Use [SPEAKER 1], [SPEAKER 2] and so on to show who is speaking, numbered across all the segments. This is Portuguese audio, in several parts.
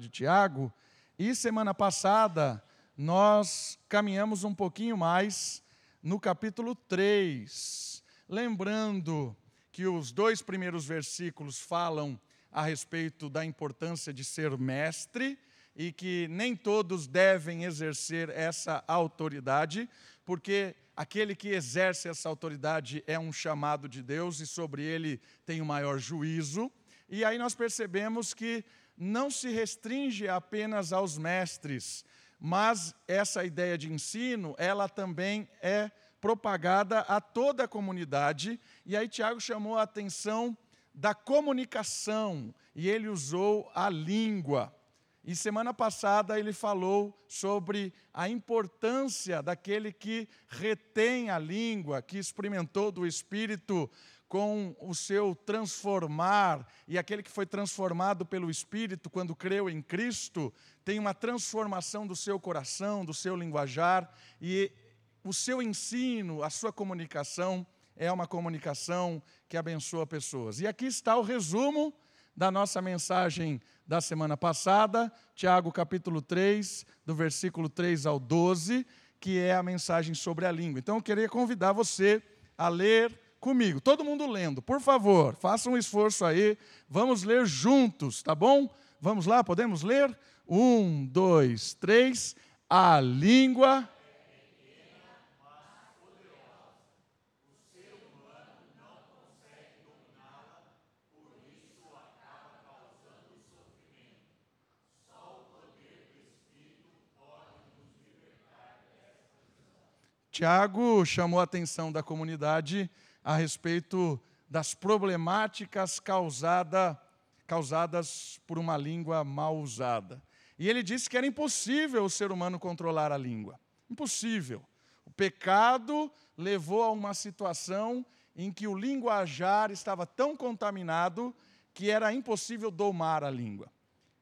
[SPEAKER 1] de Tiago, e semana passada nós caminhamos um pouquinho mais no capítulo 3, lembrando que os dois primeiros versículos falam a respeito da importância de ser mestre e que nem todos devem exercer essa autoridade, porque aquele que exerce essa autoridade é um chamado de Deus e sobre ele tem o maior juízo. E aí nós percebemos que não se restringe apenas aos mestres, mas essa ideia de ensino, ela também é propagada a toda a comunidade. E aí Tiago chamou a atenção da comunicação e ele usou a língua. E semana passada ele falou sobre a importância daquele que retém a língua, que experimentou do Espírito com o seu transformar, e aquele que foi transformado pelo Espírito quando creu em Cristo, tem uma transformação do seu coração, do seu linguajar, e o seu ensino, a sua comunicação é uma comunicação que abençoa pessoas. E aqui está o resumo da nossa mensagem da semana passada, Tiago capítulo 3, do versículo 3 ao 12, que é a mensagem sobre a língua. Então eu queria convidar você a ler comigo. Todo mundo lendo, por favor, faça um esforço aí. Vamos ler juntos, tá bom? Vamos lá, podemos ler? Um, dois, três. A língua Tiago chamou a atenção da comunidade a respeito das problemáticas causada, causadas por uma língua mal usada. E ele disse que era impossível o ser humano controlar a língua. Impossível. O pecado levou a uma situação em que o linguajar estava tão contaminado que era impossível domar a língua.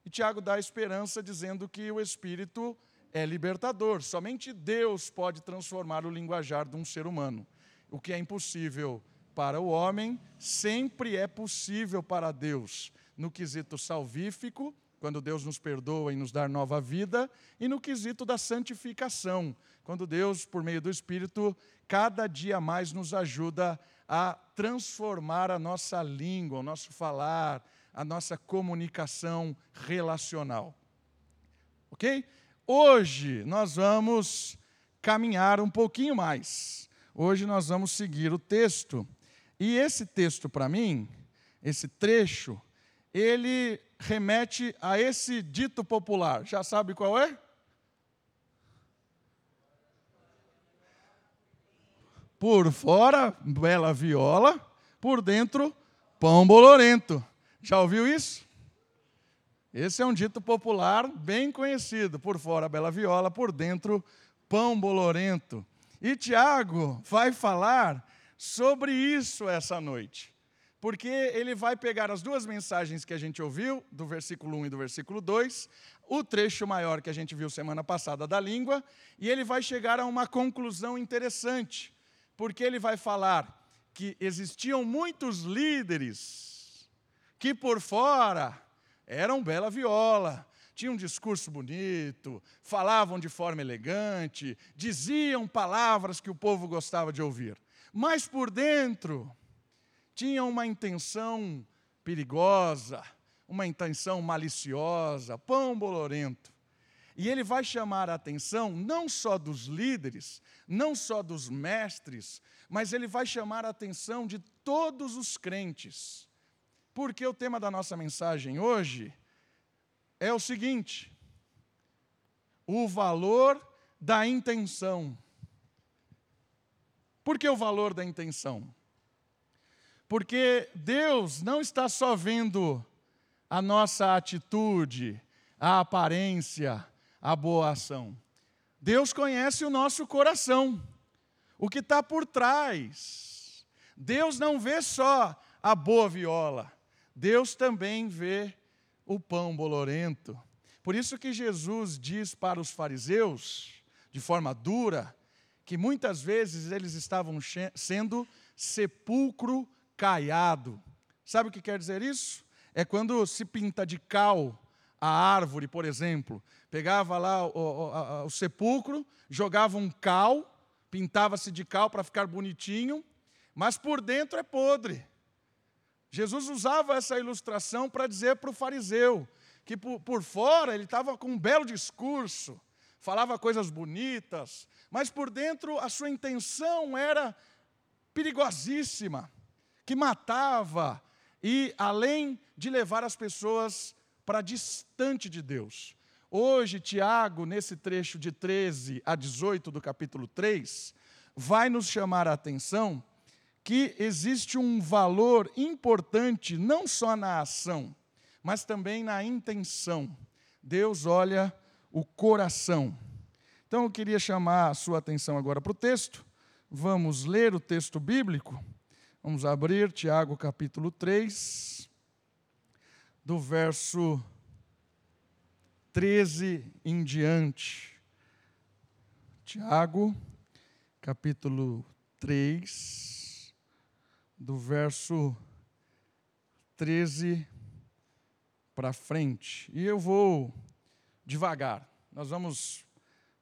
[SPEAKER 1] E Tiago dá esperança dizendo que o Espírito é libertador. Somente Deus pode transformar o linguajar de um ser humano. O que é impossível para o homem, sempre é possível para Deus, no quesito salvífico, quando Deus nos perdoa e nos dá nova vida, e no quesito da santificação, quando Deus, por meio do Espírito, cada dia mais nos ajuda a transformar a nossa língua, o nosso falar, a nossa comunicação relacional. Ok? Hoje nós vamos caminhar um pouquinho mais. Hoje nós vamos seguir o texto. E esse texto, para mim, esse trecho, ele remete a esse dito popular. Já sabe qual é? Por fora, bela viola, por dentro, pão bolorento. Já ouviu isso? Esse é um dito popular bem conhecido. Por fora, bela viola, por dentro, pão bolorento. E Tiago vai falar sobre isso essa noite. Porque ele vai pegar as duas mensagens que a gente ouviu, do versículo 1 e do versículo 2, o trecho maior que a gente viu semana passada da língua, e ele vai chegar a uma conclusão interessante, porque ele vai falar que existiam muitos líderes que por fora eram bela viola, tinham um discurso bonito, falavam de forma elegante, diziam palavras que o povo gostava de ouvir. Mas por dentro, tinham uma intenção perigosa, uma intenção maliciosa, pão bolorento. E ele vai chamar a atenção não só dos líderes, não só dos mestres, mas ele vai chamar a atenção de todos os crentes porque o tema da nossa mensagem hoje é o seguinte: o valor da intenção. Por que o valor da intenção? Porque Deus não está só vendo a nossa atitude, a aparência, a boa ação. Deus conhece o nosso coração, o que está por trás. Deus não vê só a boa viola. Deus também vê o pão bolorento. Por isso que Jesus diz para os fariseus, de forma dura, que muitas vezes eles estavam sendo sepulcro caiado. Sabe o que quer dizer isso? É quando se pinta de cal a árvore, por exemplo. Pegava lá o, o, o sepulcro, jogava um cal, pintava-se de cal para ficar bonitinho, mas por dentro é podre. Jesus usava essa ilustração para dizer para o fariseu que por, por fora ele estava com um belo discurso, falava coisas bonitas, mas por dentro a sua intenção era perigosíssima, que matava e além de levar as pessoas para distante de Deus. Hoje, Tiago, nesse trecho de 13 a 18 do capítulo 3, vai nos chamar a atenção que existe um valor importante não só na ação, mas também na intenção. Deus olha o coração. Então eu queria chamar a sua atenção agora para o texto. Vamos ler o texto bíblico. Vamos abrir Tiago capítulo 3, do verso 13 em diante. Tiago, capítulo 3, do verso 13 para frente. E eu vou devagar. Nós vamos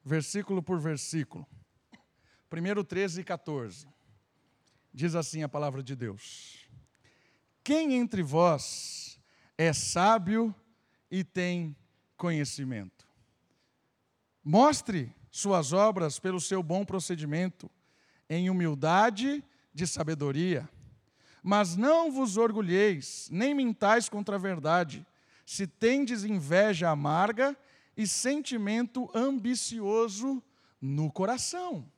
[SPEAKER 1] versículo por versículo. Primeiro 13 e 14. Diz assim a palavra de Deus: Quem entre vós é sábio e tem conhecimento? Mostre suas obras pelo seu bom procedimento, em humildade de sabedoria mas não vos orgulheis, nem mintais contra a verdade, se tendes inveja amarga e sentimento ambicioso no coração.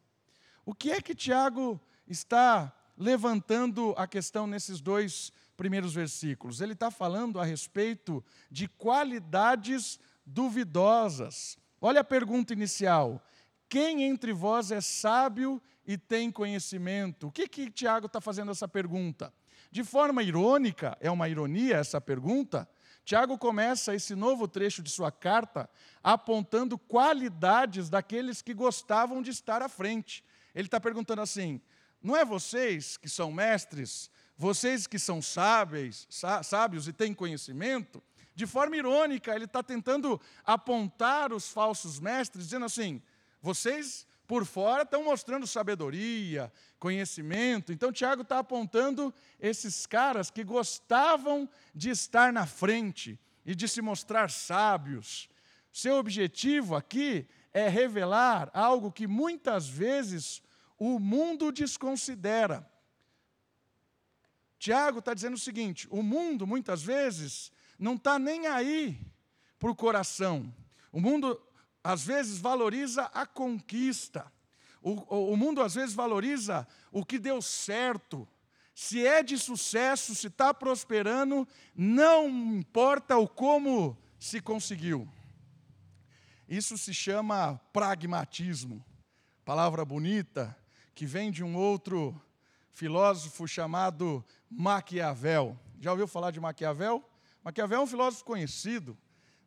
[SPEAKER 1] O que é que Tiago está levantando a questão nesses dois primeiros versículos? Ele está falando a respeito de qualidades duvidosas. Olha a pergunta inicial: quem entre vós é sábio e tem conhecimento? O que que Tiago está fazendo essa pergunta? De forma irônica, é uma ironia essa pergunta, Tiago começa esse novo trecho de sua carta apontando qualidades daqueles que gostavam de estar à frente. Ele está perguntando assim: não é vocês que são mestres, vocês que são sábios, sábios e têm conhecimento? De forma irônica, ele está tentando apontar os falsos mestres, dizendo assim: vocês por fora estão mostrando sabedoria, conhecimento. Então, Tiago está apontando esses caras que gostavam de estar na frente e de se mostrar sábios. Seu objetivo aqui é revelar algo que muitas vezes o mundo desconsidera. Tiago está dizendo o seguinte: o mundo, muitas vezes, não está nem aí para o coração. O mundo às vezes valoriza a conquista. O, o, mundo às vezes valoriza o que deu certo. Se é de sucesso, se está prosperando, não importa o como se conseguiu. Isso se chama pragmatismo. Palavra bonita que vem de um outro filósofo chamado Maquiavel. Já ouviu falar de Maquiavel? Maquiavel é um filósofo conhecido.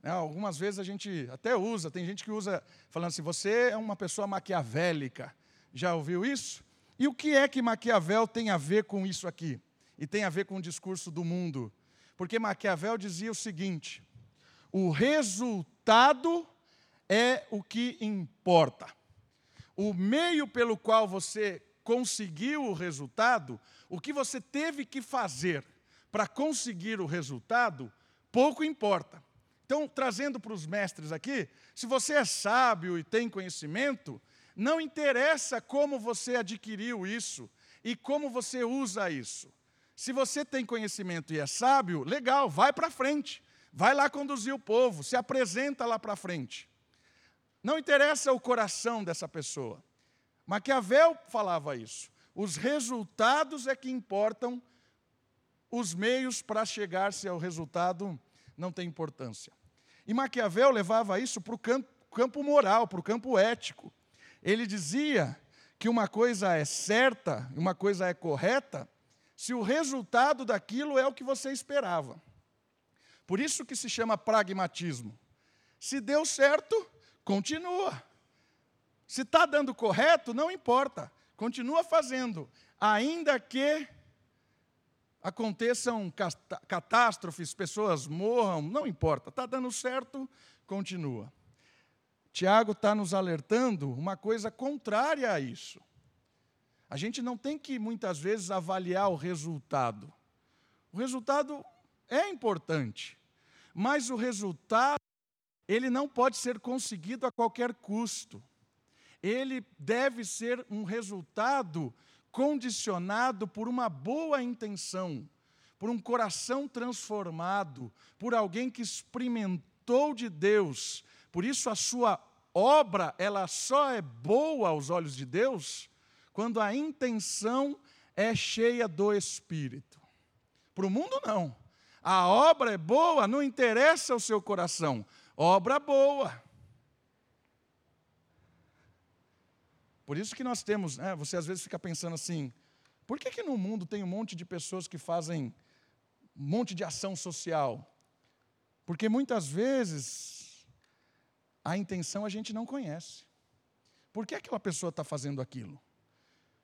[SPEAKER 1] Né, algumas vezes a gente até usa, tem gente que usa falando assim: você é uma pessoa maquiavélica. Já ouviu isso? E o que é que Maquiavel tem a ver com isso aqui? E tem a ver com o discurso do mundo? Porque Maquiavel dizia o seguinte: o resultado é o que importa. O meio pelo qual você conseguiu o resultado, o que você teve que fazer para conseguir o resultado, pouco importa. Então, trazendo para os mestres aqui, se você é sábio e tem conhecimento, não interessa como você adquiriu isso e como você usa isso. Se você tem conhecimento e é sábio, legal, vai para frente. Vai lá conduzir o povo, se apresenta lá para frente. Não interessa o coração dessa pessoa. Maquiavel falava isso. Os resultados é que importam, os meios para chegar-se ao resultado não têm importância. E Maquiavel levava isso para o campo, moral, para o campo ético. Ele dizia que uma coisa é certa, uma coisa é correta, se o resultado daquilo é o que você esperava. Por isso que se chama pragmatismo. Se deu certo, continua. Se está dando correto, não importa, continua fazendo, ainda que aconteçam catástrofes, pessoas morram, não importa, está dando certo, continua. Tiago está nos alertando uma coisa contrária a isso. A gente não tem que muitas vezes avaliar o resultado. O resultado é importante, mas o resultado ele não pode ser conseguido a qualquer custo. Ele deve ser um resultado condicionado por uma boa intenção, por um coração transformado, por alguém que experimentou de Deus. Por isso a sua obra, ela só é boa aos olhos de Deus quando a intenção é cheia do Espírito. Para o mundo, não. A obra é boa, não interessa o seu coração. Obra boa. Por isso que nós temos, né, você às vezes fica pensando assim, por que, que no mundo tem um monte de pessoas que fazem um monte de ação social? Porque muitas vezes a intenção a gente não conhece. Por que aquela pessoa está fazendo aquilo?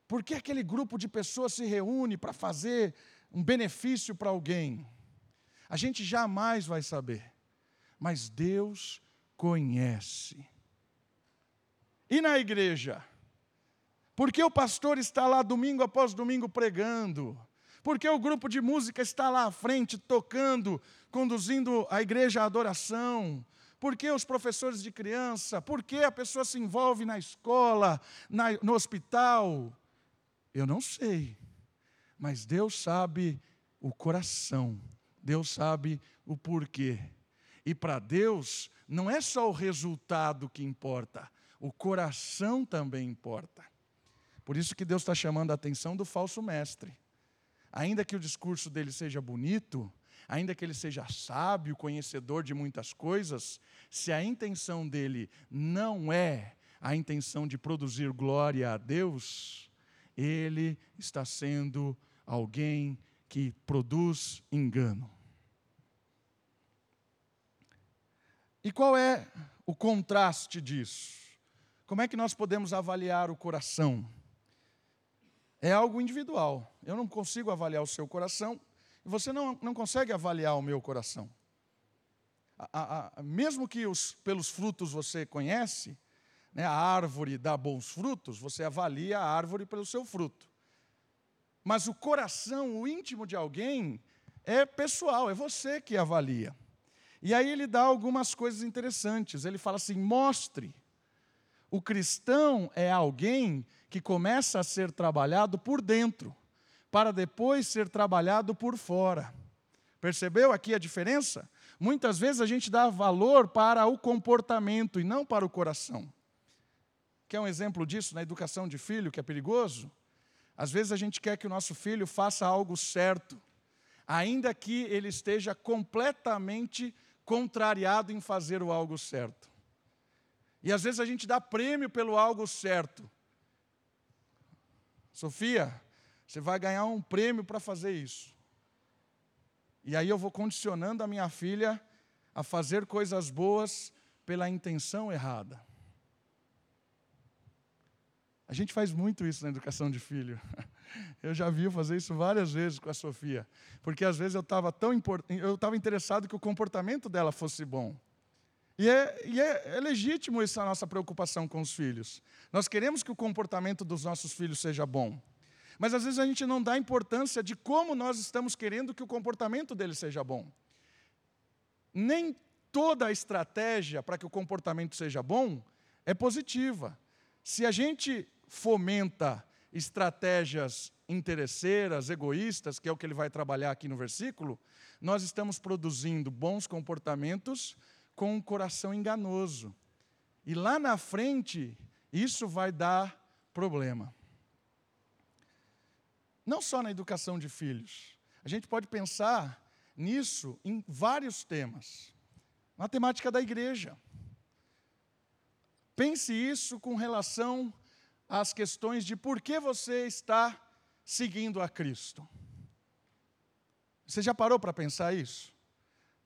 [SPEAKER 1] Por que aquele grupo de pessoas se reúne para fazer um benefício para alguém? A gente jamais vai saber, mas Deus conhece. E na igreja? Porque o pastor está lá domingo após domingo pregando? Porque o grupo de música está lá à frente tocando, conduzindo a igreja à adoração? Por que os professores de criança? Por que a pessoa se envolve na escola, na, no hospital? Eu não sei, mas Deus sabe o coração, Deus sabe o porquê. E para Deus, não é só o resultado que importa, o coração também importa. Por isso que Deus está chamando a atenção do falso mestre. Ainda que o discurso dele seja bonito, ainda que ele seja sábio, conhecedor de muitas coisas, se a intenção dele não é a intenção de produzir glória a Deus, ele está sendo alguém que produz engano. E qual é o contraste disso? Como é que nós podemos avaliar o coração? É algo individual. Eu não consigo avaliar o seu coração e você não, não consegue avaliar o meu coração. A, a, a, mesmo que os, pelos frutos você conhece, né, a árvore dá bons frutos, você avalia a árvore pelo seu fruto. Mas o coração, o íntimo de alguém, é pessoal, é você que avalia. E aí ele dá algumas coisas interessantes. Ele fala assim: mostre. O cristão é alguém que começa a ser trabalhado por dentro, para depois ser trabalhado por fora. Percebeu aqui a diferença? Muitas vezes a gente dá valor para o comportamento e não para o coração. Quer um exemplo disso na educação de filho, que é perigoso? Às vezes a gente quer que o nosso filho faça algo certo, ainda que ele esteja completamente contrariado em fazer o algo certo. E às vezes a gente dá prêmio pelo algo certo, Sofia, você vai ganhar um prêmio para fazer isso. E aí eu vou condicionando a minha filha a fazer coisas boas pela intenção errada. A gente faz muito isso na educação de filho. Eu já vi fazer isso várias vezes com a Sofia, porque às vezes eu estava tão eu estava interessado que o comportamento dela fosse bom. E, é, e é, é legítimo essa nossa preocupação com os filhos. Nós queremos que o comportamento dos nossos filhos seja bom. Mas às vezes a gente não dá importância de como nós estamos querendo que o comportamento deles seja bom. Nem toda a estratégia para que o comportamento seja bom é positiva. Se a gente fomenta estratégias interesseiras, egoístas, que é o que ele vai trabalhar aqui no versículo, nós estamos produzindo bons comportamentos com um coração enganoso. E lá na frente, isso vai dar problema. Não só na educação de filhos. A gente pode pensar nisso em vários temas. Na temática da igreja. Pense isso com relação às questões de por que você está seguindo a Cristo. Você já parou para pensar isso?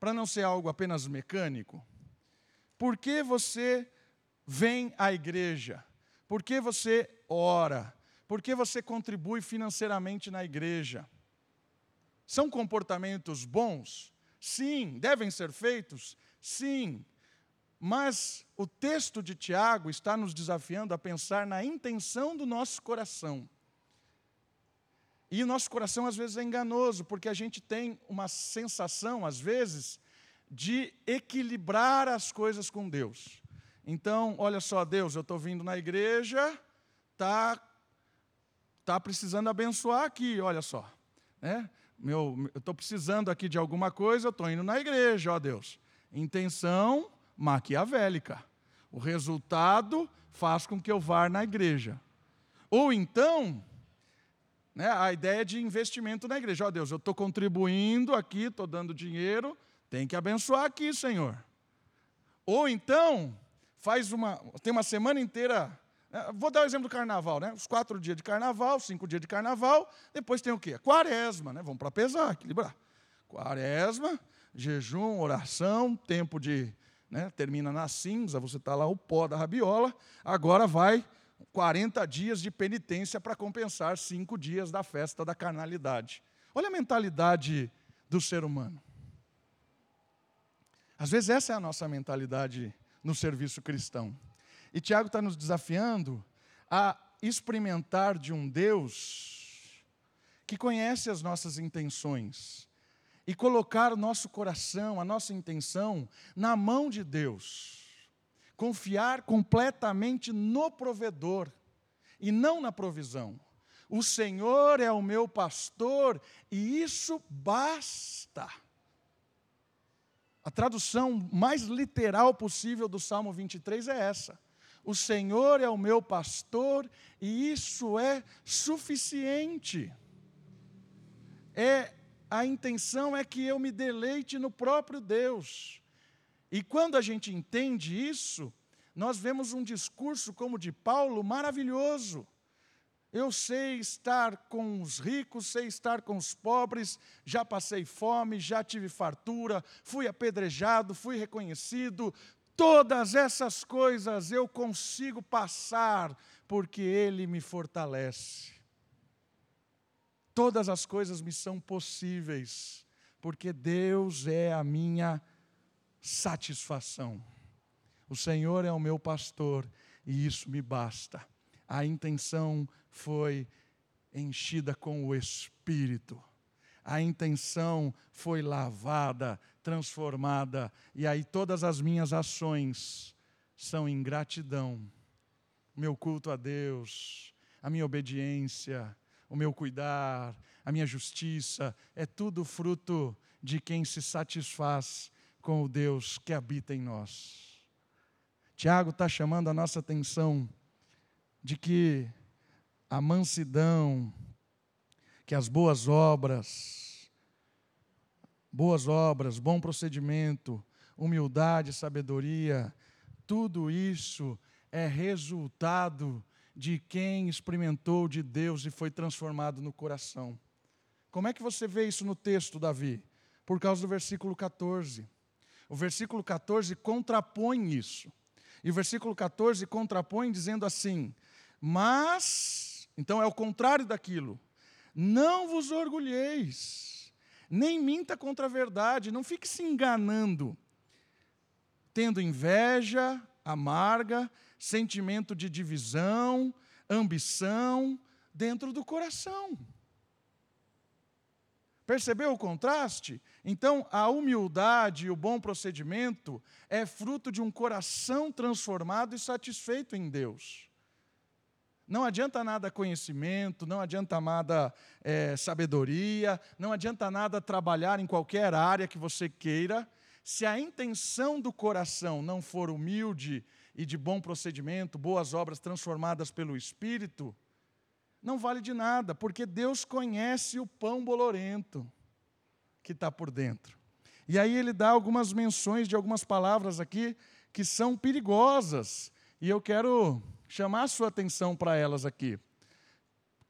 [SPEAKER 1] Para não ser algo apenas mecânico? Por que você vem à igreja? Por que você ora? Por que você contribui financeiramente na igreja? São comportamentos bons? Sim. Devem ser feitos? Sim. Mas o texto de Tiago está nos desafiando a pensar na intenção do nosso coração. E o nosso coração às vezes é enganoso, porque a gente tem uma sensação, às vezes, de equilibrar as coisas com Deus. Então, olha só, Deus, eu estou vindo na igreja, tá, tá precisando abençoar aqui, olha só, né? Meu, eu estou precisando aqui de alguma coisa, eu estou indo na igreja, ó Deus. Intenção maquiavélica. O resultado faz com que eu vá na igreja. Ou então, né, a ideia de investimento na igreja. Ó oh, Deus, eu estou contribuindo aqui, estou dando dinheiro, tem que abençoar aqui, Senhor. Ou então, faz uma, tem uma semana inteira. Né, vou dar o exemplo do carnaval, né? Os quatro dias de carnaval, cinco dias de carnaval, depois tem o quê? Quaresma, né? Vamos para pesar, equilibrar. Quaresma, jejum, oração, tempo de. Né? Termina na cinza, você está lá o pó da rabiola, agora vai 40 dias de penitência para compensar cinco dias da festa da carnalidade. Olha a mentalidade do ser humano. Às vezes essa é a nossa mentalidade no serviço cristão. E Tiago está nos desafiando a experimentar de um Deus que conhece as nossas intenções e colocar o nosso coração, a nossa intenção na mão de Deus confiar completamente no provedor e não na provisão. O Senhor é o meu pastor e isso basta. A tradução mais literal possível do Salmo 23 é essa. O Senhor é o meu pastor e isso é suficiente. É a intenção é que eu me deleite no próprio Deus. E quando a gente entende isso, nós vemos um discurso como o de Paulo maravilhoso. Eu sei estar com os ricos, sei estar com os pobres, já passei fome, já tive fartura, fui apedrejado, fui reconhecido. Todas essas coisas eu consigo passar porque Ele me fortalece. Todas as coisas me são possíveis porque Deus é a minha satisfação. O Senhor é o meu pastor e isso me basta. A intenção foi enchida com o Espírito. A intenção foi lavada, transformada, e aí todas as minhas ações são em gratidão. Meu culto a Deus, a minha obediência, o meu cuidar, a minha justiça, é tudo fruto de quem se satisfaz com o Deus que habita em nós. Tiago está chamando a nossa atenção de que a mansidão, que as boas obras, boas obras, bom procedimento, humildade, sabedoria, tudo isso é resultado de quem experimentou de Deus e foi transformado no coração. Como é que você vê isso no texto, Davi? Por causa do versículo 14. O versículo 14 contrapõe isso. E o versículo 14 contrapõe dizendo assim: Mas, então é o contrário daquilo, não vos orgulheis, nem minta contra a verdade, não fique se enganando, tendo inveja amarga, sentimento de divisão, ambição dentro do coração. Percebeu o contraste? Então, a humildade e o bom procedimento é fruto de um coração transformado e satisfeito em Deus. Não adianta nada conhecimento, não adianta nada é, sabedoria, não adianta nada trabalhar em qualquer área que você queira, se a intenção do coração não for humilde e de bom procedimento, boas obras transformadas pelo Espírito, não vale de nada, porque Deus conhece o pão bolorento que está por dentro. E aí ele dá algumas menções de algumas palavras aqui que são perigosas, e eu quero chamar a sua atenção para elas aqui,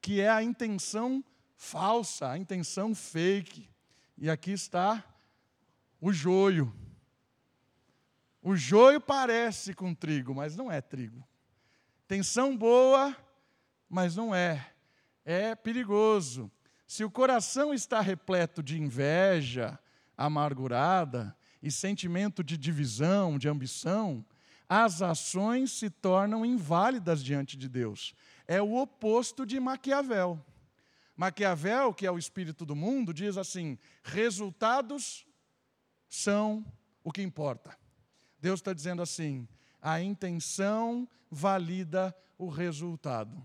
[SPEAKER 1] que é a intenção falsa, a intenção fake. E aqui está o joio. O joio parece com trigo, mas não é trigo. Intenção boa, mas não é. É perigoso. Se o coração está repleto de inveja, amargurada e sentimento de divisão, de ambição, as ações se tornam inválidas diante de Deus. É o oposto de Maquiavel. Maquiavel, que é o espírito do mundo, diz assim: resultados são o que importa. Deus está dizendo assim: a intenção valida o resultado.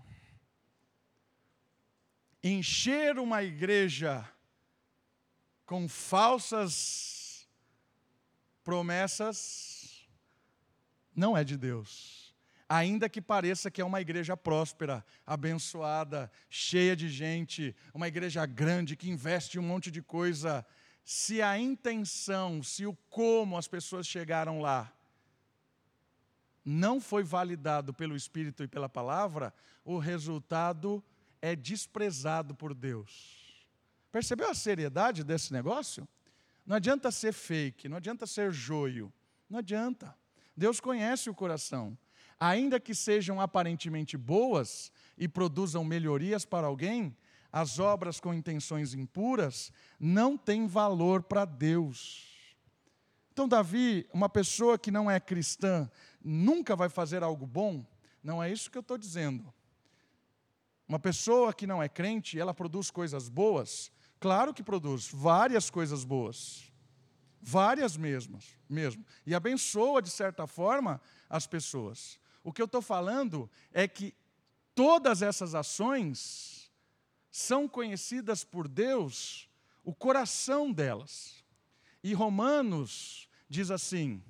[SPEAKER 1] Encher uma igreja com falsas promessas não é de Deus. Ainda que pareça que é uma igreja próspera, abençoada, cheia de gente, uma igreja grande que investe um monte de coisa, se a intenção, se o como as pessoas chegaram lá não foi validado pelo Espírito e pela palavra, o resultado é desprezado por Deus. Percebeu a seriedade desse negócio? Não adianta ser fake, não adianta ser joio, não adianta. Deus conhece o coração ainda que sejam aparentemente boas e produzam melhorias para alguém, as obras com intenções impuras não têm valor para Deus. Então, Davi, uma pessoa que não é cristã, nunca vai fazer algo bom? Não é isso que eu estou dizendo. Uma pessoa que não é crente, ela produz coisas boas? Claro que produz, várias coisas boas. Várias mesmas, mesmo. E abençoa, de certa forma, as pessoas. O que eu estou falando é que todas essas ações são conhecidas por Deus, o coração delas. E Romanos diz assim: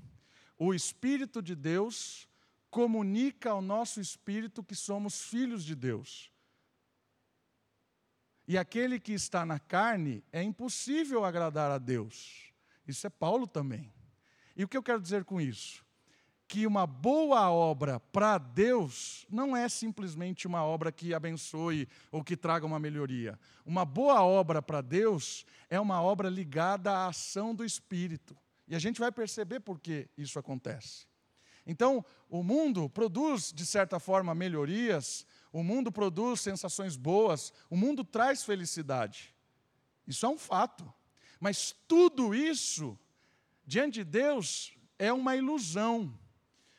[SPEAKER 1] o Espírito de Deus comunica ao nosso espírito que somos filhos de Deus. E aquele que está na carne é impossível agradar a Deus. Isso é Paulo também. E o que eu quero dizer com isso? que uma boa obra para Deus não é simplesmente uma obra que abençoe ou que traga uma melhoria. Uma boa obra para Deus é uma obra ligada à ação do Espírito. E a gente vai perceber por que isso acontece. Então, o mundo produz, de certa forma, melhorias, o mundo produz sensações boas, o mundo traz felicidade. Isso é um fato. Mas tudo isso, diante de Deus, é uma ilusão.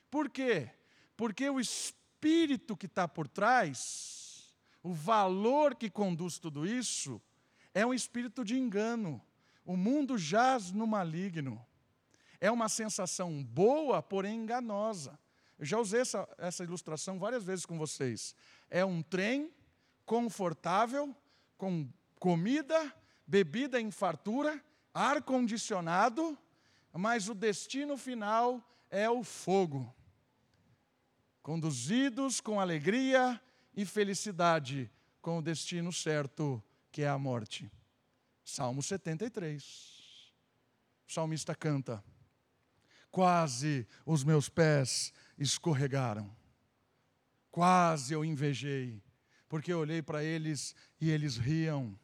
[SPEAKER 1] Por quê? Porque o espírito que está por trás, o valor que conduz tudo isso, é um espírito de engano. O mundo jaz no maligno. É uma sensação boa, porém enganosa. Eu já usei essa, essa ilustração várias vezes com vocês. É um trem confortável, com comida, bebida em fartura, ar-condicionado, mas o destino final é o fogo conduzidos com alegria e felicidade, com o destino certo, que é a morte. Salmo 73. O salmista canta: Quase os meus pés escorregaram, quase eu invejei, porque eu olhei para eles e eles riam,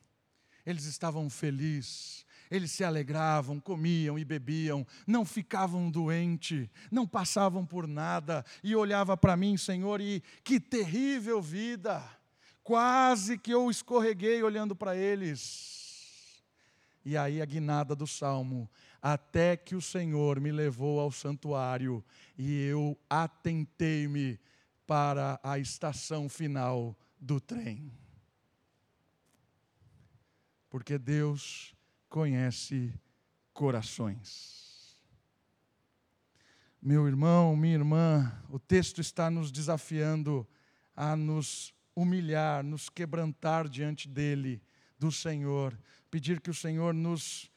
[SPEAKER 1] eles estavam felizes, eles se alegravam, comiam e bebiam, não ficavam doentes, não passavam por nada, e olhava para mim, Senhor, e que terrível vida! Quase que eu escorreguei olhando para eles. E aí a guinada do salmo, até que o Senhor me levou ao santuário e eu atentei-me para a estação final do trem. Porque Deus conhece corações. Meu irmão, minha irmã, o texto está nos desafiando a nos humilhar, nos quebrantar diante dele, do Senhor, pedir que o Senhor nos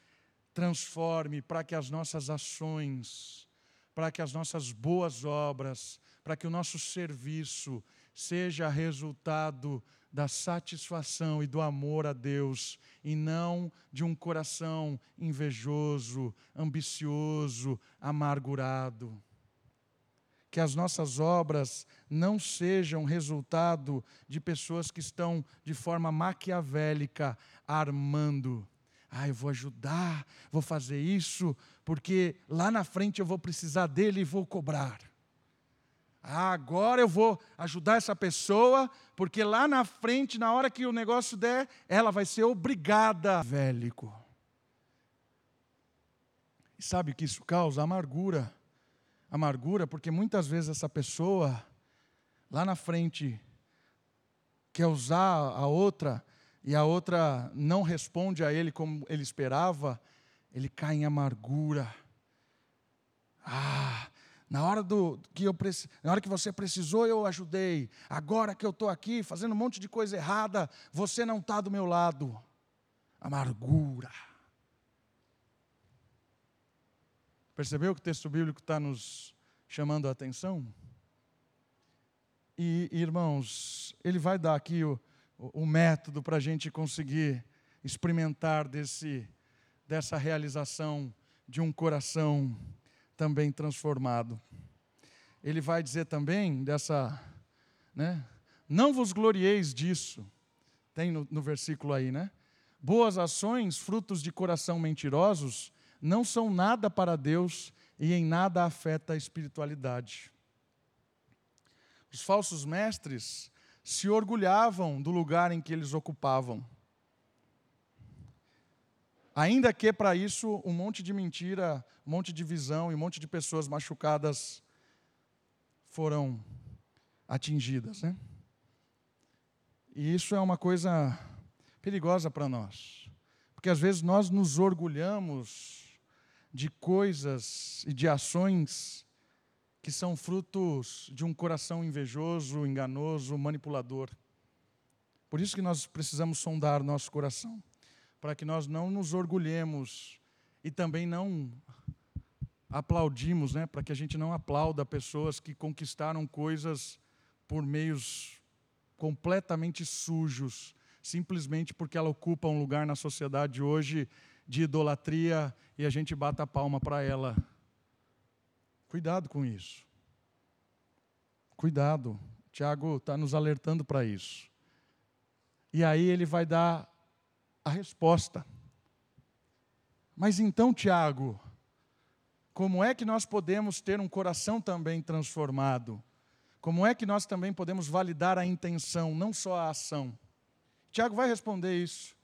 [SPEAKER 1] transforme para que as nossas ações, para que as nossas boas obras, para que o nosso serviço seja resultado da satisfação e do amor a Deus, e não de um coração invejoso, ambicioso, amargurado. Que as nossas obras não sejam resultado de pessoas que estão de forma maquiavélica armando. Ah, eu vou ajudar, vou fazer isso, porque lá na frente eu vou precisar dele e vou cobrar. Ah, agora eu vou ajudar essa pessoa, porque lá na frente, na hora que o negócio der, ela vai ser obrigada. Vélico. E sabe o que isso causa? Amargura. Amargura, porque muitas vezes essa pessoa, lá na frente, quer usar a outra, e a outra não responde a ele como ele esperava, ele cai em amargura. Ah, na hora, do, que eu, na hora que você precisou, eu ajudei. Agora que eu estou aqui fazendo um monte de coisa errada, você não está do meu lado. Amargura. Percebeu que o texto bíblico está nos chamando a atenção? E, irmãos, ele vai dar aqui o, o, método para a gente conseguir experimentar desse, dessa realização de um coração também transformado. Ele vai dizer também dessa, né? Não vos glorieis disso. Tem no, no versículo aí, né? Boas ações, frutos de coração mentirosos, não são nada para Deus e em nada afeta a espiritualidade. Os falsos mestres se orgulhavam do lugar em que eles ocupavam. Ainda que para isso um monte de mentira, um monte de visão e um monte de pessoas machucadas foram atingidas. Né? E isso é uma coisa perigosa para nós. Porque às vezes nós nos orgulhamos de coisas e de ações que são frutos de um coração invejoso, enganoso, manipulador. Por isso que nós precisamos sondar nosso coração para que nós não nos orgulhemos e também não aplaudimos, né, para que a gente não aplauda pessoas que conquistaram coisas por meios completamente sujos, simplesmente porque ela ocupa um lugar na sociedade hoje de idolatria e a gente bata a palma para ela. Cuidado com isso. Cuidado. Tiago está nos alertando para isso. E aí ele vai dar a resposta. Mas então, Tiago, como é que nós podemos ter um coração também transformado? Como é que nós também podemos validar a intenção, não só a ação? Tiago vai responder isso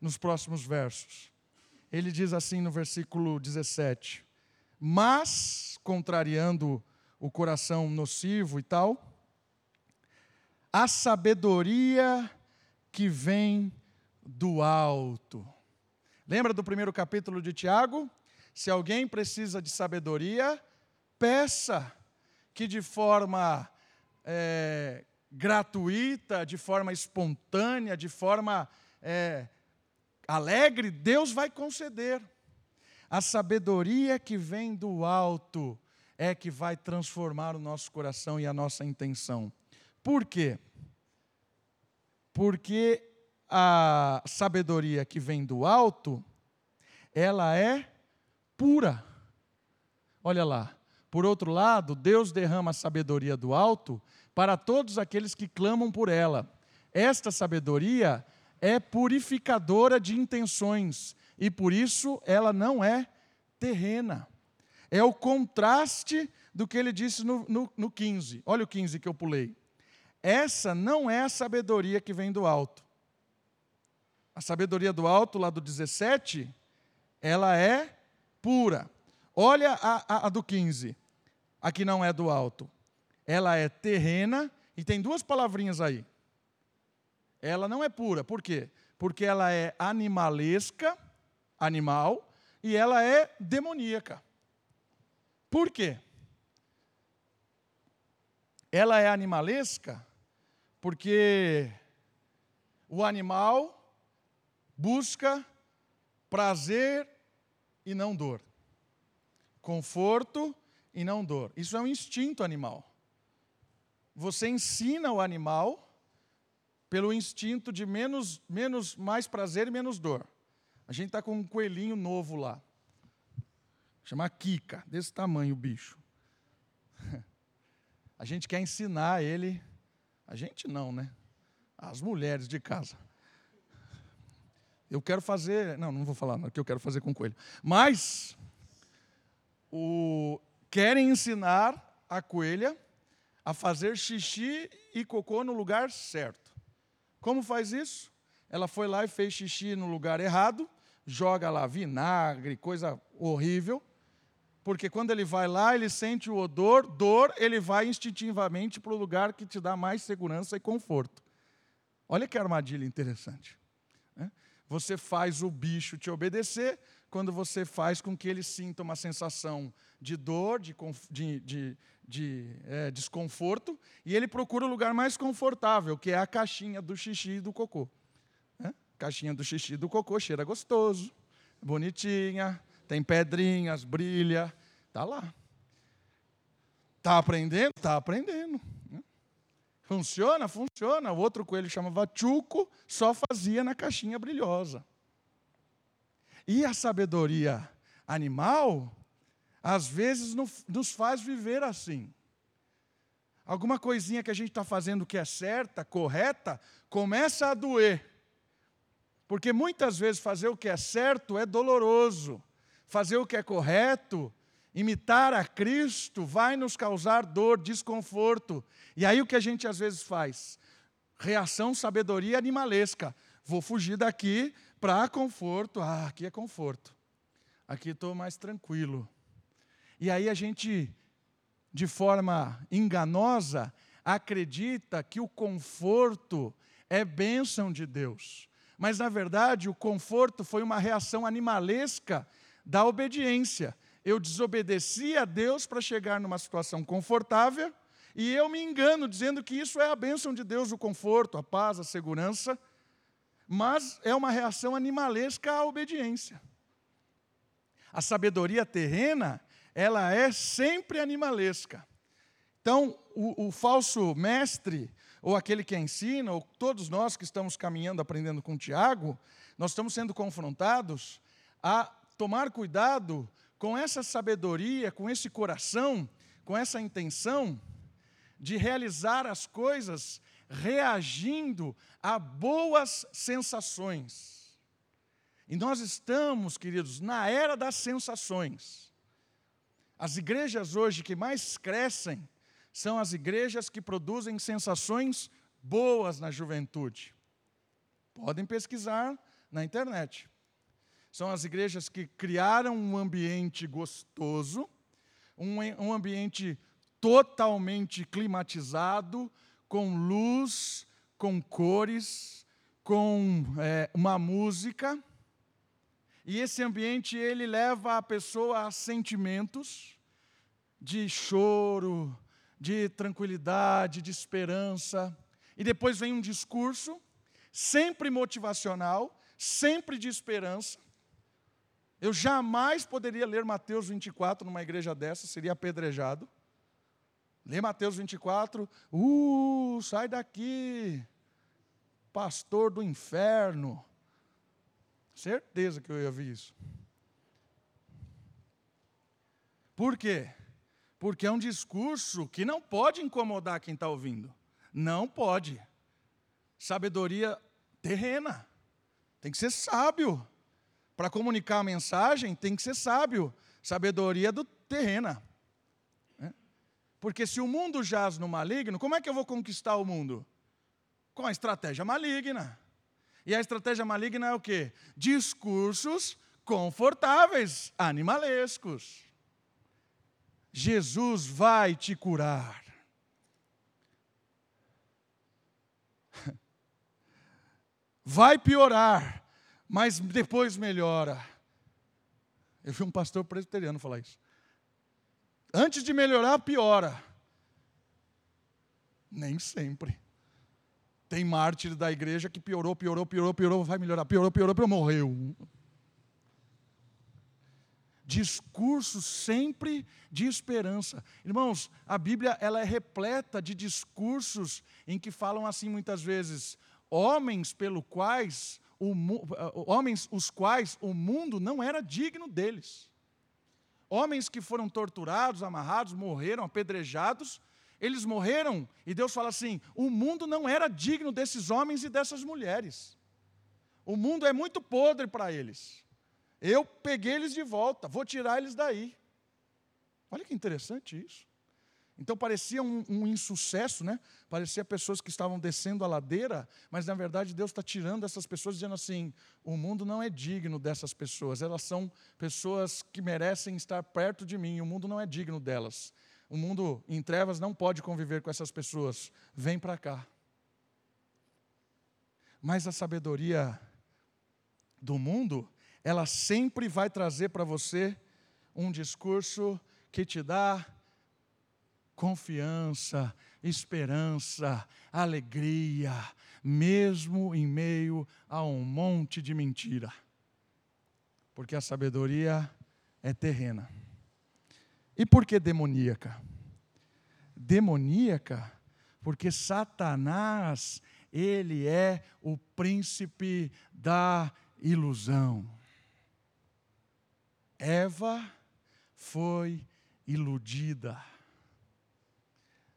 [SPEAKER 1] nos próximos versos. Ele diz assim no versículo 17: Mas, contrariando o coração nocivo e tal, a sabedoria que vem do alto. Lembra do primeiro capítulo de Tiago? Se alguém precisa de sabedoria, peça que de forma é, gratuita, de forma espontânea, de forma é, alegre, Deus vai conceder. A sabedoria que vem do alto é que vai transformar o nosso coração e a nossa intenção. Por quê? Porque a sabedoria que vem do alto, ela é pura. Olha lá. Por outro lado, Deus derrama a sabedoria do alto para todos aqueles que clamam por ela. Esta sabedoria é purificadora de intenções e por isso ela não é terrena. É o contraste do que ele disse no, no, no 15. Olha o 15 que eu pulei. Essa não é a sabedoria que vem do alto. A sabedoria do alto, lá do 17, ela é pura. Olha a, a, a do 15. Aqui não é do alto. Ela é terrena e tem duas palavrinhas aí. Ela não é pura. Por quê? Porque ela é animalesca, animal, e ela é demoníaca. Por quê? Ela é animalesca porque o animal busca prazer e não dor, conforto e não dor. Isso é um instinto animal. Você ensina o animal pelo instinto de menos, menos mais prazer e menos dor. A gente está com um coelhinho novo lá, chama Kika, desse tamanho o bicho. A gente quer ensinar ele, a gente não, né? As mulheres de casa eu quero fazer. Não, não vou falar o que eu quero fazer com o coelho. Mas o, querem ensinar a coelha a fazer xixi e cocô no lugar certo. Como faz isso? Ela foi lá e fez xixi no lugar errado, joga lá vinagre, coisa horrível, porque quando ele vai lá, ele sente o odor, dor, ele vai instintivamente para o lugar que te dá mais segurança e conforto. Olha que armadilha interessante. Né? Você faz o bicho te obedecer quando você faz com que ele sinta uma sensação de dor, de, de, de, de é, desconforto, e ele procura o lugar mais confortável, que é a caixinha do xixi e do cocô. Né? Caixinha do xixi e do cocô cheira gostoso, bonitinha, tem pedrinhas, brilha, tá lá. Tá aprendendo? Tá aprendendo. Funciona? Funciona. O outro coelho chamava Chuco, só fazia na caixinha brilhosa. E a sabedoria animal às vezes nos faz viver assim. Alguma coisinha que a gente está fazendo que é certa, correta, começa a doer. Porque muitas vezes fazer o que é certo é doloroso. Fazer o que é correto, imitar a Cristo, vai nos causar dor, desconforto. E aí o que a gente às vezes faz? Reação, sabedoria animalesca. Vou fugir daqui para conforto. Ah, aqui é conforto. Aqui estou mais tranquilo. E aí a gente, de forma enganosa, acredita que o conforto é bênção de Deus. Mas, na verdade, o conforto foi uma reação animalesca da obediência. Eu desobedeci a Deus para chegar numa situação confortável e eu me engano dizendo que isso é a bênção de Deus, o conforto, a paz, a segurança, mas é uma reação animalesca à obediência. A sabedoria terrena ela é sempre animalesca. Então, o, o, falso mestre, ou aquele que ensina, ou todos nós que estamos caminhando, aprendendo com Tiago, nós estamos sendo confrontados a tomar cuidado com essa sabedoria, com esse coração, com essa intenção de realizar as coisas reagindo a boas sensações. E nós estamos, queridos, na era das sensações. As igrejas hoje que mais crescem são as igrejas que produzem sensações boas na juventude. Podem pesquisar na internet. São as igrejas que criaram um ambiente gostoso, um, um ambiente totalmente climatizado, com luz, com cores, com é, uma música e esse ambiente ele leva a pessoa a sentimentos de choro, de tranquilidade, de esperança. E depois vem um discurso sempre motivacional, sempre de esperança. Eu jamais poderia ler Mateus 24 numa igreja dessa, seria apedrejado. Lê Mateus 24, uh, sai daqui, pastor do inferno. Certeza que eu ia ouvir isso. Por quê? Porque é um discurso que não pode incomodar quem está ouvindo. Não pode. Sabedoria terrena. Tem que ser sábio. Para comunicar a mensagem, tem que ser sábio. Sabedoria do terrena. Né? Porque se o mundo jaz no maligno, como é que eu vou conquistar o mundo? Com a estratégia maligna. E a estratégia maligna é o quê? Discursos confortáveis, animalescos. Jesus vai te curar. Vai piorar, mas depois melhora. Eu vi um pastor presbiteriano falar isso. Antes de melhorar, piora. Nem sempre. Tem mártir da igreja que piorou, piorou, piorou, piorou, vai melhorar, piorou, piorou, piorou, morreu. Discurso sempre de esperança. Irmãos, a Bíblia ela é repleta de discursos em que falam assim muitas vezes, homens pelo quais homens os quais o mundo não era digno deles. Homens que foram torturados, amarrados, morreram, apedrejados, eles morreram e Deus fala assim: o mundo não era digno desses homens e dessas mulheres. O mundo é muito podre para eles. Eu peguei eles de volta, vou tirar eles daí. Olha que interessante isso. Então parecia um, um, insucesso, né? Parecia pessoas que estavam descendo a ladeira, mas na verdade Deus está tirando essas pessoas, dizendo assim: o mundo não é digno dessas pessoas, elas são pessoas que merecem estar perto de mim, o mundo não é digno delas. O mundo em trevas não pode conviver com essas pessoas. Vem para cá. Mas a sabedoria do mundo, ela sempre vai trazer para você um discurso que te dá confiança, esperança, alegria, mesmo em meio a um monte de mentira. Porque a sabedoria é terrena. E por que demoníaca? Demoníaca porque Satanás, ele é o príncipe da ilusão. Eva foi iludida.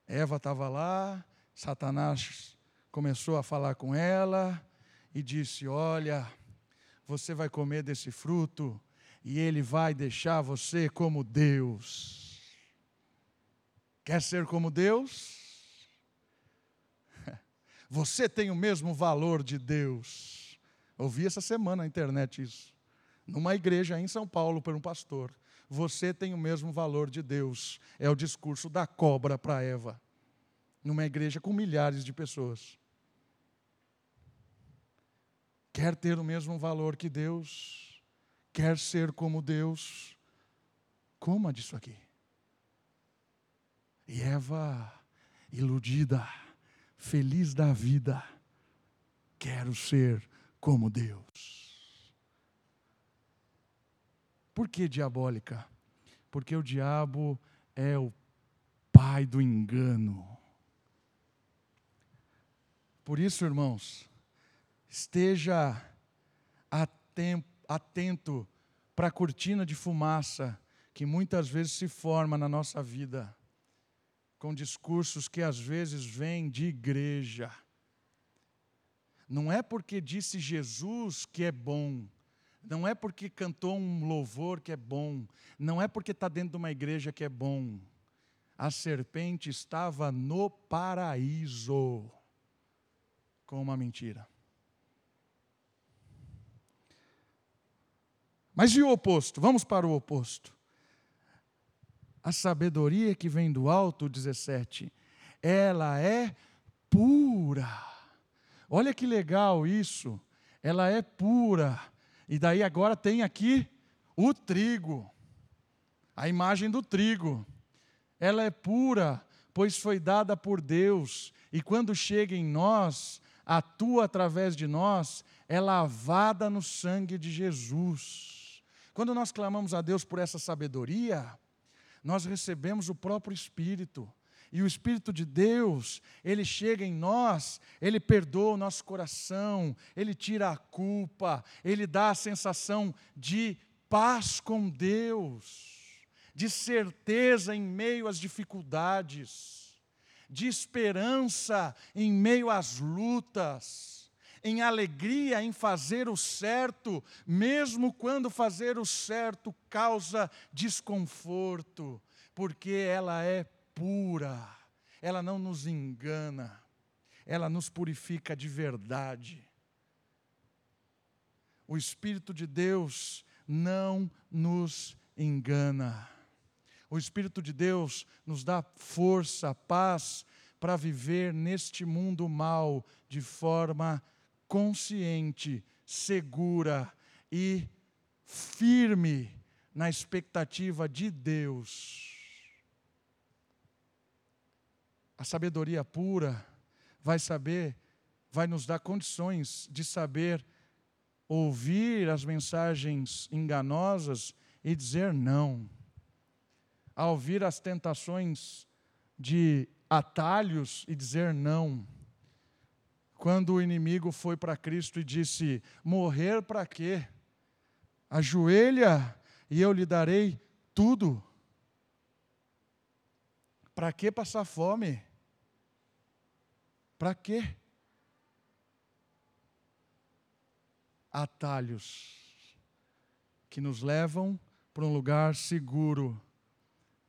[SPEAKER 1] Eva estava lá, Satanás começou a falar com ela e disse: Olha, você vai comer desse fruto e ele vai deixar você como Deus. Quer ser como Deus? Você tem o mesmo valor de Deus. Ouvi essa semana na internet isso. Numa igreja em São Paulo, por um pastor. Você tem o mesmo valor de Deus. É o discurso da cobra para Eva. Numa igreja com milhares de pessoas. Quer ter o mesmo valor que Deus? Quer ser como Deus? Coma disso aqui. E Eva, iludida, feliz da vida, quero ser como Deus. Por que diabólica? Porque o diabo é o pai do engano. Por isso, irmãos, esteja atento para a cortina de fumaça que muitas vezes se forma na nossa vida, com discursos que às vezes vêm de igreja. Não é porque disse Jesus que é bom, não é porque cantou um louvor que é bom, não é porque está dentro de uma igreja que é bom. A serpente estava no paraíso com uma mentira. Mas e o oposto? Vamos para o oposto. A sabedoria que vem do alto, 17, ela é pura. Olha que legal isso. Ela é pura e daí agora tem aqui o trigo, a imagem do trigo. Ela é pura, pois foi dada por Deus, e quando chega em nós, atua através de nós, é lavada no sangue de Jesus. Quando nós clamamos a Deus por essa sabedoria, nós recebemos o próprio Espírito. E o Espírito de Deus, ele chega em nós, ele perdoa o nosso coração, ele tira a culpa, ele dá a sensação de paz com Deus, de certeza em meio às dificuldades, de esperança em meio às lutas, em alegria em fazer o certo, mesmo quando fazer o certo causa desconforto, porque ela é pura, ela não nos engana, ela nos purifica de verdade. O Espírito de Deus não nos engana. O Espírito de Deus nos dá força, paz para viver neste mundo mal de forma consciente, segura e firme na expectativa de Deus. A sabedoria pura vai saber, vai nos dar condições de saber ouvir as mensagens enganosas e dizer não. A ouvir as tentações de atalhos e dizer não. Quando o inimigo foi para Cristo e disse: Morrer para quê? Ajoelha e eu lhe darei tudo. Para que passar fome? Para quê? Atalhos que nos levam para um lugar seguro,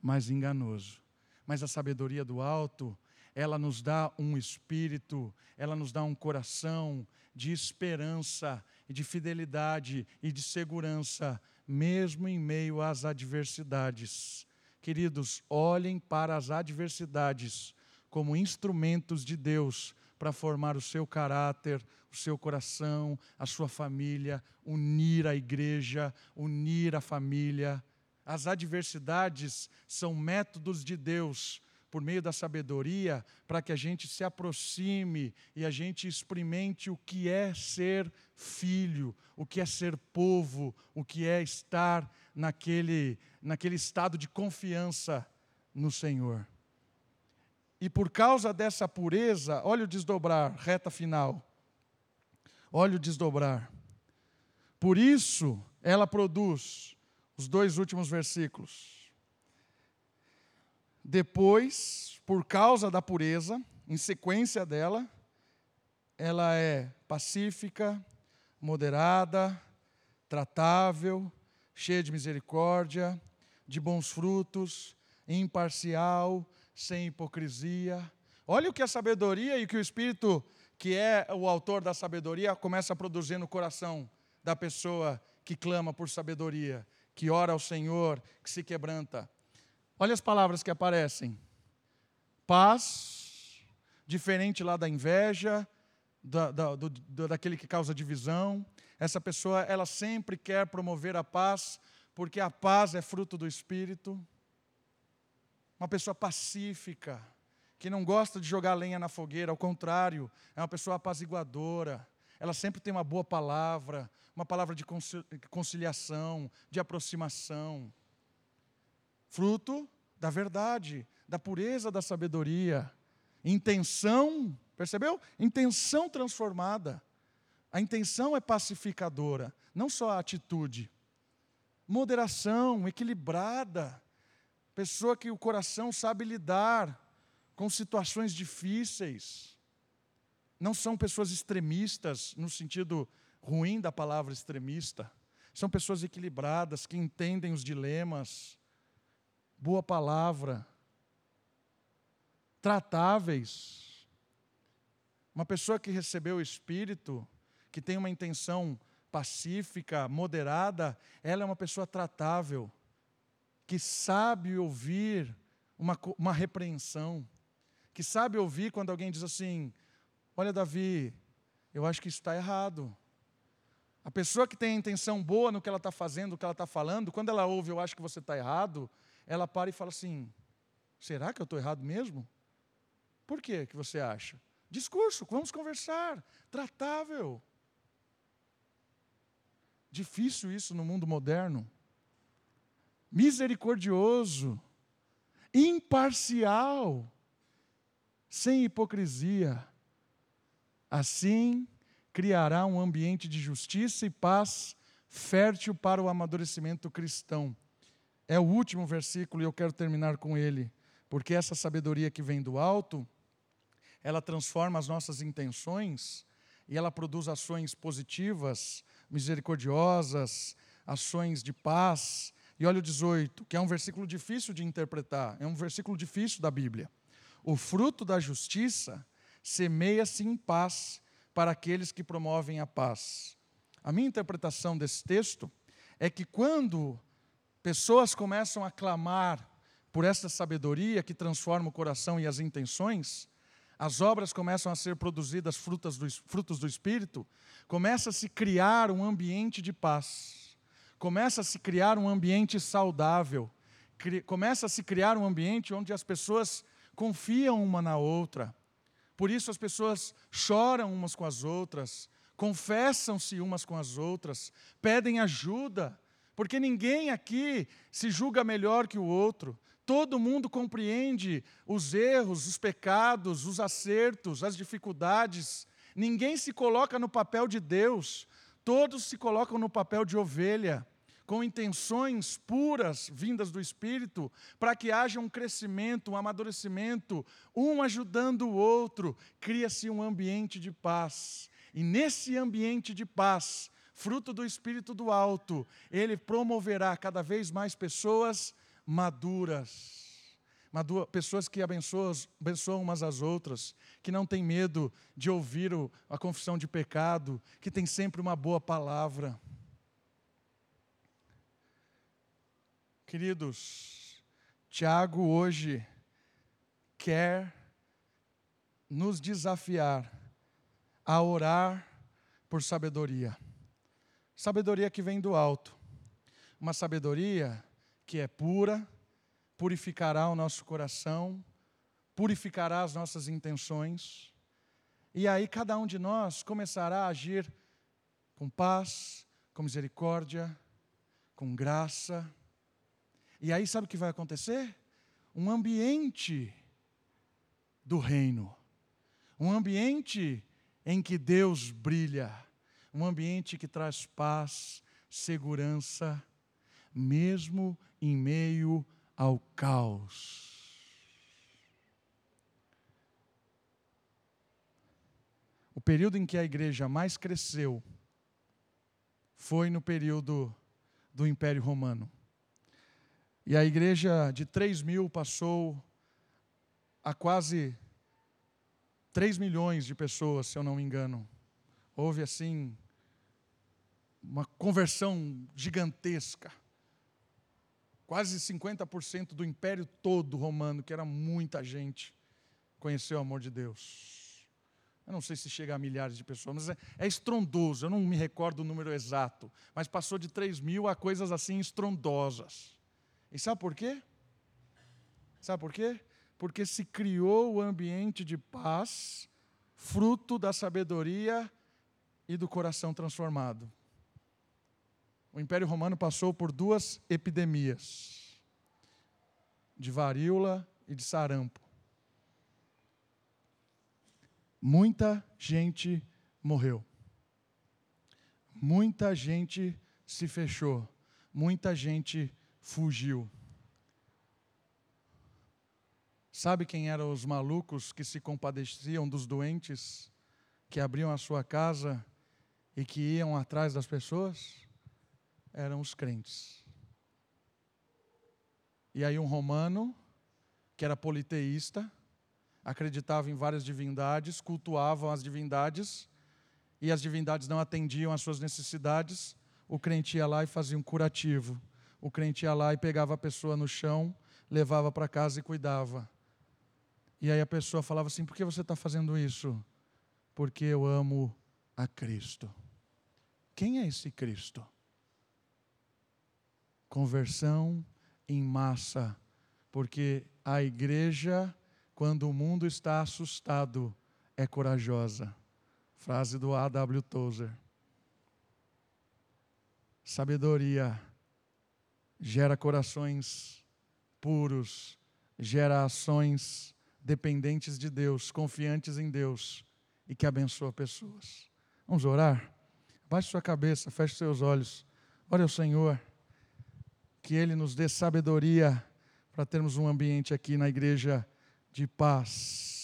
[SPEAKER 1] mas enganoso. Mas a sabedoria do alto, ela nos dá um espírito, ela nos dá um coração de esperança e de fidelidade e de segurança, mesmo em meio às adversidades. Queridos, olhem para as adversidades como instrumentos de Deus para formar o seu caráter, o seu coração, a sua família, unir a igreja, unir a família. As adversidades são métodos de Deus por meio da sabedoria para que a gente se aproxime e a gente experimente o que é ser filho, o que é ser povo, o que é estar naquele, naquele estado de confiança no Senhor. E por causa dessa pureza, olha o desdobrar, reta final. Olha o desdobrar. Por isso, ela produz os dois últimos versículos. Depois, por causa da pureza, em sequência dela, ela é pacífica, moderada, tratável, cheia de misericórdia, de bons frutos, imparcial, sem hipocrisia. Olha o que a sabedoria e o que o Espírito, que é o autor da sabedoria, começa a produzir no coração da pessoa que clama por sabedoria, que ora ao Senhor, que se quebranta. Olha as palavras que aparecem: paz, diferente lá da inveja, da, da, do, daquele que causa divisão. Essa pessoa, ela sempre quer promover a paz, porque a paz é fruto do Espírito uma pessoa pacífica, que não gosta de jogar lenha na fogueira, ao contrário, é uma pessoa apaziguadora. Ela sempre tem uma boa palavra, uma palavra de conciliação, de aproximação. Fruto da verdade, da pureza da sabedoria. Intenção, percebeu? Intenção transformada. A intenção é pacificadora, não só a atitude. Moderação, equilibrada pessoa que o coração sabe lidar com situações difíceis. Não são pessoas extremistas no sentido ruim da palavra extremista. São pessoas equilibradas que entendem os dilemas. Boa palavra. Tratáveis. Uma pessoa que recebeu o Espírito, que tem uma intenção pacífica, moderada, ela é uma pessoa tratável que sabe ouvir uma, uma repreensão, que sabe ouvir quando alguém diz assim: Olha, Davi, eu acho que isso está errado. A pessoa que tem a intenção boa no que ela está fazendo, no que ela está falando, quando ela ouve, eu acho que você está errado, ela para e fala assim: será que eu estou errado mesmo? Por que que você acha? Discurso, vamos conversar, tratável. Difícil isso no mundo moderno misericordioso, imparcial, sem hipocrisia. Assim, criará um ambiente de justiça e paz fértil para o amadurecimento cristão. É o último versículo e eu quero terminar com ele, porque essa sabedoria que vem do alto, ela transforma as nossas intenções e ela produz ações positivas, misericordiosas, ações de paz, e olha o 18, que é um versículo difícil de interpretar, é um versículo difícil da Bíblia. O fruto da justiça semeia-se em paz para aqueles que promovem a paz. A minha interpretação desse texto é que quando pessoas começam a clamar por essa sabedoria que transforma o coração e as intenções, as obras começam a ser produzidas frutos do Espírito, começa a se criar um ambiente de paz começa a se criar um ambiente saudável, começa a se criar um ambiente onde as pessoas confiam uma na outra. Por isso as pessoas choram umas com as outras, confessam-se umas com as outras, pedem ajuda, porque ninguém aqui se julga melhor que o outro. Todo mundo compreende os erros, os pecados, os acertos, as dificuldades. Ninguém se coloca no papel de Deus, todos se colocam no papel de ovelha com intenções puras vindas do Espírito, para que haja um crescimento, um amadurecimento, um ajudando o outro, cria-se um ambiente de paz. E nesse ambiente de paz, fruto do Espírito do alto, ele promoverá cada vez mais pessoas maduras, pessoas que abençoam, abençoam umas às outras, que não têm medo de ouvir a confissão de pecado, que tem sempre uma boa palavra. Queridos, Tiago hoje quer nos desafiar a orar por sabedoria. Sabedoria que vem do alto. Uma sabedoria que é pura, purificará o nosso coração, purificará as nossas intenções. E aí cada um de nós começará a agir com paz, com misericórdia, com graça. E aí sabe o que vai acontecer? Um ambiente do reino. Um ambiente em que Deus brilha, um ambiente que traz paz, segurança, mesmo em meio ao caos. O período em que a igreja mais cresceu foi no período do Império Romano. E a igreja de 3 mil passou a quase 3 milhões de pessoas, se eu não me engano. Houve assim uma conversão gigantesca. Quase 50% do império todo romano, que era muita gente, conheceu o amor de Deus. Eu não sei se chega a milhares de pessoas, mas é, é estrondoso, eu não me recordo o número exato, mas passou de 3 mil a coisas assim estrondosas. E sabe por quê? Sabe por quê? porque se criou o ambiente de paz, fruto da sabedoria e do coração transformado. O Império Romano passou por duas epidemias, de varíola e de sarampo. Muita gente morreu. Muita gente se fechou. Muita gente fugiu. Sabe quem eram os malucos que se compadeciam dos doentes, que abriam a sua casa e que iam atrás das pessoas? Eram os crentes. E aí, um romano, que era politeísta, acreditava em várias divindades, cultuavam as divindades, e as divindades não atendiam às suas necessidades, o crente ia lá e fazia um curativo. O crente ia lá e pegava a pessoa no chão, levava para casa e cuidava. E aí a pessoa falava assim: por que você está fazendo isso? Porque eu amo a Cristo. Quem é esse Cristo? Conversão em massa, porque a igreja, quando o mundo está assustado, é corajosa. Frase do A.W. Tozer. Sabedoria gera corações puros, gera ações dependentes de Deus, confiantes em Deus e que abençoa pessoas. Vamos orar? Baixe sua cabeça, feche seus olhos. Ore ao Senhor, que Ele nos dê sabedoria para termos um ambiente aqui na igreja de paz